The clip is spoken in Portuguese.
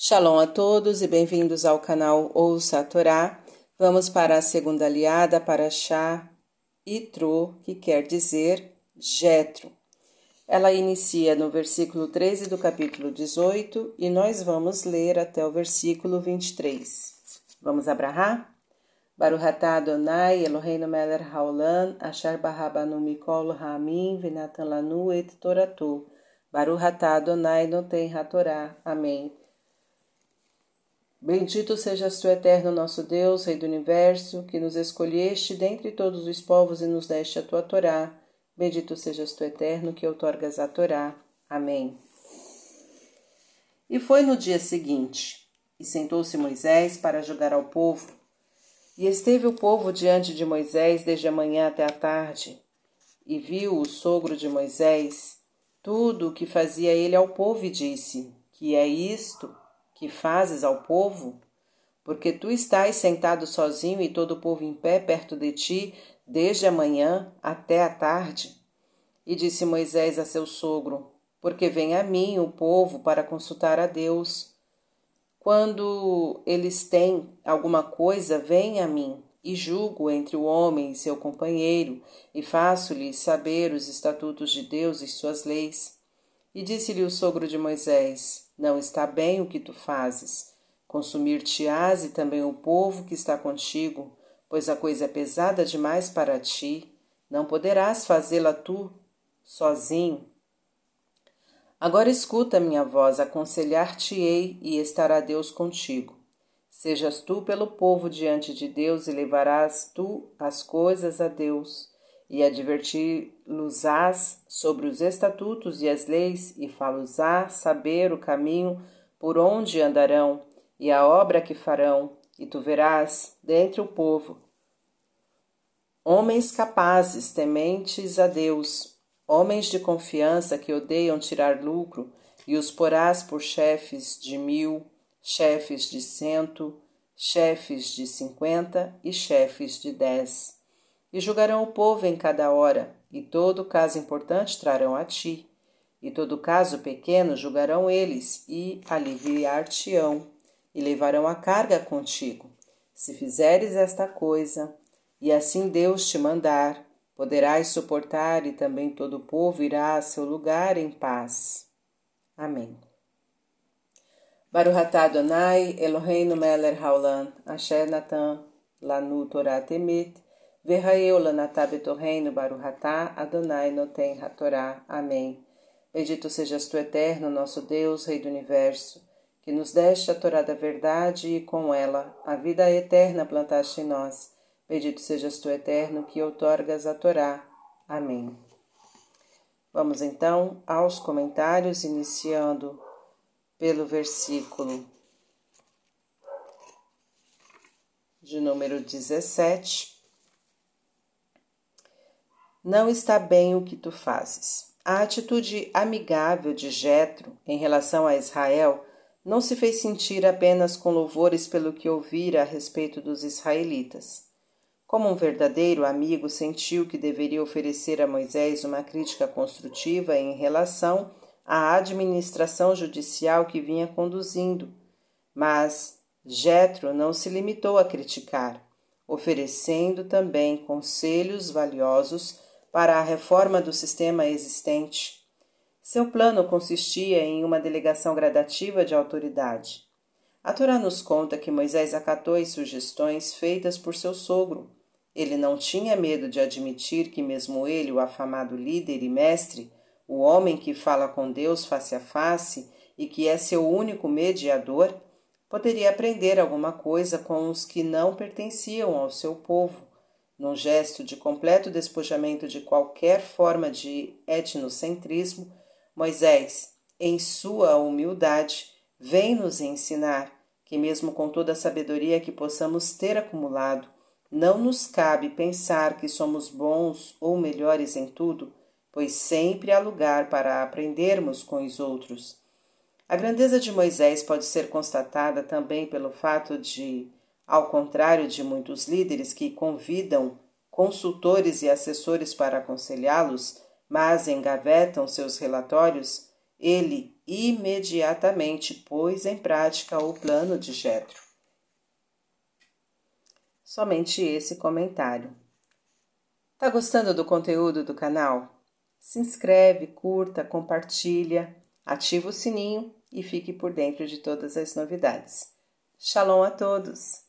Shalom a todos e bem-vindos ao canal Ouça a Torá. Vamos para a segunda aliada para Shá Itro, que quer dizer Jetro. Ela inicia no versículo 13 do capítulo 18 e nós vamos ler até o versículo 23. Vamos abrahar? Baruhatá Adonai Eloheinu Meler Haolam Asher Barabanu Mikol Ramin Venatan Lanu Et Toratu Baruhatá Adonai Noten Hatorá. Amém. Bendito sejas tu, eterno nosso Deus, Rei do universo, que nos escolheste dentre todos os povos e nos deste a tua Torá. Bendito sejas tu, eterno, que outorgas a Torá. Amém. E foi no dia seguinte, e sentou-se Moisés para julgar ao povo. E esteve o povo diante de Moisés desde a manhã até a tarde. E viu o sogro de Moisés tudo o que fazia ele ao povo e disse: Que é isto? Que fazes ao povo? Porque tu estás sentado sozinho e todo o povo em pé perto de ti, desde a manhã até a tarde? E disse Moisés a seu sogro: Porque vem a mim o povo para consultar a Deus. Quando eles têm alguma coisa, vem a mim, e julgo entre o homem e seu companheiro, e faço-lhes saber os estatutos de Deus e suas leis. E disse-lhe o sogro de Moisés: não está bem o que tu fazes. Consumir-te-ás e também o povo que está contigo, pois a coisa é pesada demais para ti. Não poderás fazê-la tu sozinho. Agora escuta minha voz, aconselhar-te-ei e estará Deus contigo. Sejas tu pelo povo diante de Deus e levarás tu as coisas a Deus e adverti-los-ás sobre os estatutos e as leis, e falos-á saber o caminho por onde andarão, e a obra que farão, e tu verás, dentre o povo, homens capazes, tementes a Deus, homens de confiança que odeiam tirar lucro, e os porás por chefes de mil, chefes de cento, chefes de cinquenta e chefes de dez e julgarão o povo em cada hora, e todo caso importante trarão a ti, e todo caso pequeno julgarão eles, e aliviar-te-ão, e levarão a carga contigo. Se fizeres esta coisa, e assim Deus te mandar, poderás suportar, e também todo o povo irá a seu lugar em paz. Amém. Baruch Adonai Eloheinu melech haolam, asher natan lanu Torah temet, Verraeula Natab Reino Baruhatá, Adonai Noten Hatorá. Amém. Bendito sejas tu, eterno, nosso Deus, Rei do Universo, que nos deste a Torá da verdade e com ela a vida eterna plantaste em nós. Bendito sejas tu, eterno, que outorgas a Torá. Amém. Vamos então aos comentários, iniciando pelo versículo de número 17 não está bem o que tu fazes. A atitude amigável de Jetro em relação a Israel não se fez sentir apenas com louvores pelo que ouvira a respeito dos israelitas. Como um verdadeiro amigo, sentiu que deveria oferecer a Moisés uma crítica construtiva em relação à administração judicial que vinha conduzindo. Mas Jetro não se limitou a criticar, oferecendo também conselhos valiosos para a reforma do sistema existente. Seu plano consistia em uma delegação gradativa de autoridade. A Torá nos conta que Moisés acatou as sugestões feitas por seu sogro. Ele não tinha medo de admitir que, mesmo ele, o afamado líder e mestre, o homem que fala com Deus face a face e que é seu único mediador, poderia aprender alguma coisa com os que não pertenciam ao seu povo num gesto de completo despojamento de qualquer forma de etnocentrismo, Moisés, em sua humildade, vem nos ensinar que, mesmo com toda a sabedoria que possamos ter acumulado, não nos cabe pensar que somos bons ou melhores em tudo, pois sempre há lugar para aprendermos com os outros. A grandeza de Moisés pode ser constatada também pelo fato de ao contrário de muitos líderes que convidam consultores e assessores para aconselhá-los, mas engavetam seus relatórios, ele, imediatamente pôs em prática o plano de Jetro. Somente esse comentário. Tá gostando do conteúdo do canal? Se inscreve, curta, compartilha, ativa o sininho e fique por dentro de todas as novidades. Shalom a todos!